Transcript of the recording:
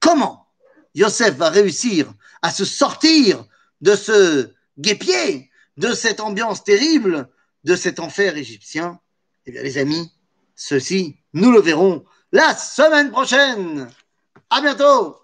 comment Yosef va réussir à se sortir de ce guépier, de cette ambiance terrible, de cet enfer égyptien? Eh bien, les amis, ceci, nous le verrons la semaine prochaine. À bientôt